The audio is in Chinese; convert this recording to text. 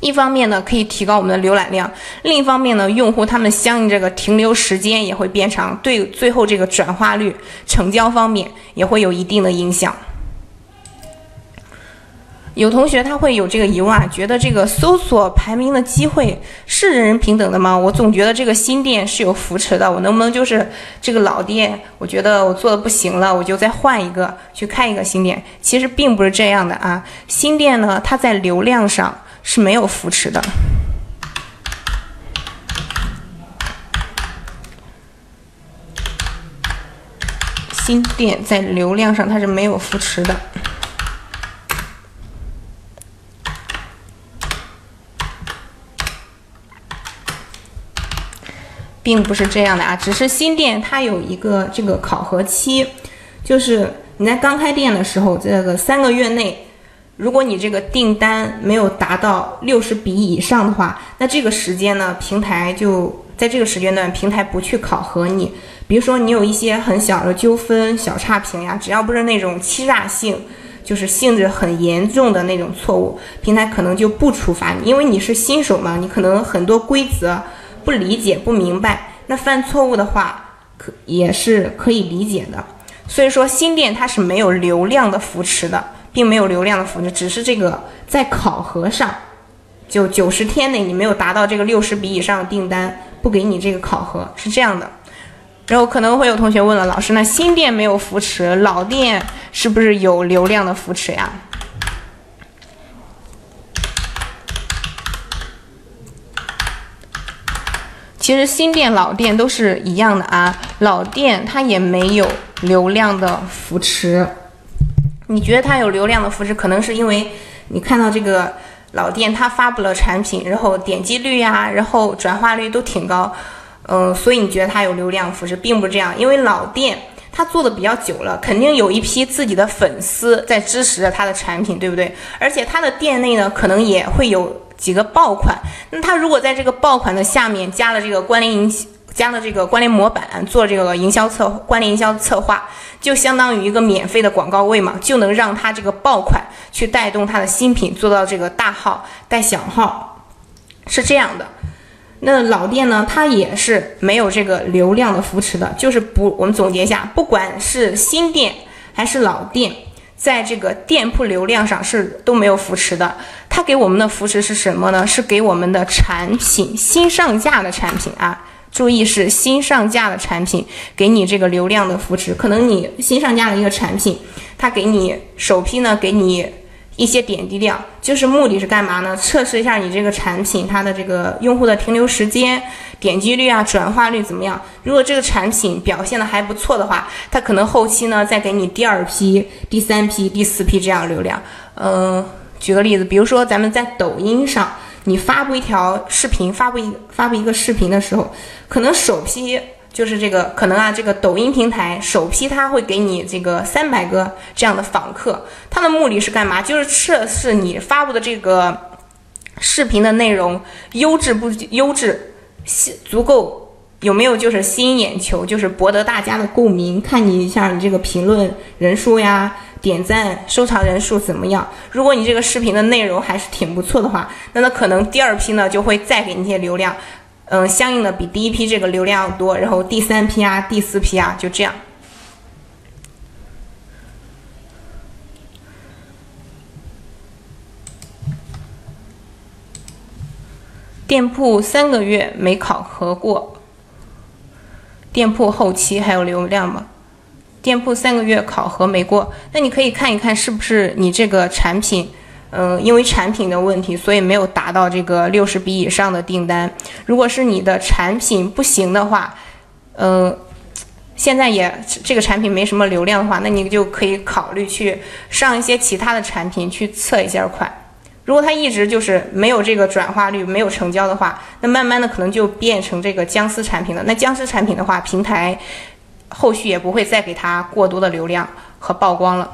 一方面呢，可以提高我们的浏览量；另一方面呢，用户他们相应这个停留时间也会变长，对最后这个转化率、成交方面也会有一定的影响。有同学他会有这个疑问啊，觉得这个搜索排名的机会是人人平等的吗？我总觉得这个新店是有扶持的，我能不能就是这个老店，我觉得我做的不行了，我就再换一个去开一个新店？其实并不是这样的啊，新店呢，它在流量上是没有扶持的，新店在流量上它是没有扶持的。并不是这样的啊，只是新店它有一个这个考核期，就是你在刚开店的时候，这个三个月内，如果你这个订单没有达到六十笔以上的话，那这个时间呢，平台就在这个时间段，平台不去考核你。比如说你有一些很小的纠纷、小差评呀，只要不是那种欺诈性，就是性质很严重的那种错误，平台可能就不处罚你，因为你是新手嘛，你可能很多规则。不理解不明白，那犯错误的话，可也是可以理解的。所以说新店它是没有流量的扶持的，并没有流量的扶持，只是这个在考核上，就九十天内你没有达到这个六十笔以上的订单，不给你这个考核，是这样的。然后可能会有同学问了，老师，那新店没有扶持，老店是不是有流量的扶持呀？其实新店老店都是一样的啊，老店它也没有流量的扶持。你觉得它有流量的扶持，可能是因为你看到这个老店它发布了产品，然后点击率呀，然后转化率都挺高，嗯，所以你觉得它有流量扶持，并不是这样。因为老店它做的比较久了，肯定有一批自己的粉丝在支持着它的产品，对不对？而且它的店内呢，可能也会有。几个爆款，那他如果在这个爆款的下面加了这个关联营，加了这个关联模板，做这个营销策关联营销策划，就相当于一个免费的广告位嘛，就能让他这个爆款去带动他的新品，做到这个大号带小号，是这样的。那老店呢，它也是没有这个流量的扶持的，就是不，我们总结一下，不管是新店还是老店。在这个店铺流量上是都没有扶持的，它给我们的扶持是什么呢？是给我们的产品新上架的产品啊，注意是新上架的产品，给你这个流量的扶持。可能你新上架的一个产品，它给你首批呢，给你。一些点击量，就是目的是干嘛呢？测试一下你这个产品它的这个用户的停留时间、点击率啊、转化率怎么样？如果这个产品表现的还不错的话，它可能后期呢再给你第二批、第三批、第四批这样流量。嗯，举个例子，比如说咱们在抖音上，你发布一条视频，发布一发布一个视频的时候，可能首批。就是这个可能啊，这个抖音平台首批他会给你这个三百个这样的访客，他的目的是干嘛？就是测试你发布的这个视频的内容优质不优质，吸足够有没有就是吸引眼球，就是博得大家的共鸣，看你一下你这个评论人数呀、点赞、收藏人数怎么样？如果你这个视频的内容还是挺不错的话，那那可能第二批呢就会再给你一些流量。嗯，相应的比第一批这个流量要多，然后第三批啊、第四批啊，就这样。店铺三个月没考核过，店铺后期还有流量吗？店铺三个月考核没过，那你可以看一看是不是你这个产品。嗯，因为产品的问题，所以没有达到这个六十笔以上的订单。如果是你的产品不行的话，嗯，现在也这个产品没什么流量的话，那你就可以考虑去上一些其他的产品去测一下款。如果它一直就是没有这个转化率、没有成交的话，那慢慢的可能就变成这个僵尸产品了。那僵尸产品的话，平台后续也不会再给他过多的流量和曝光了。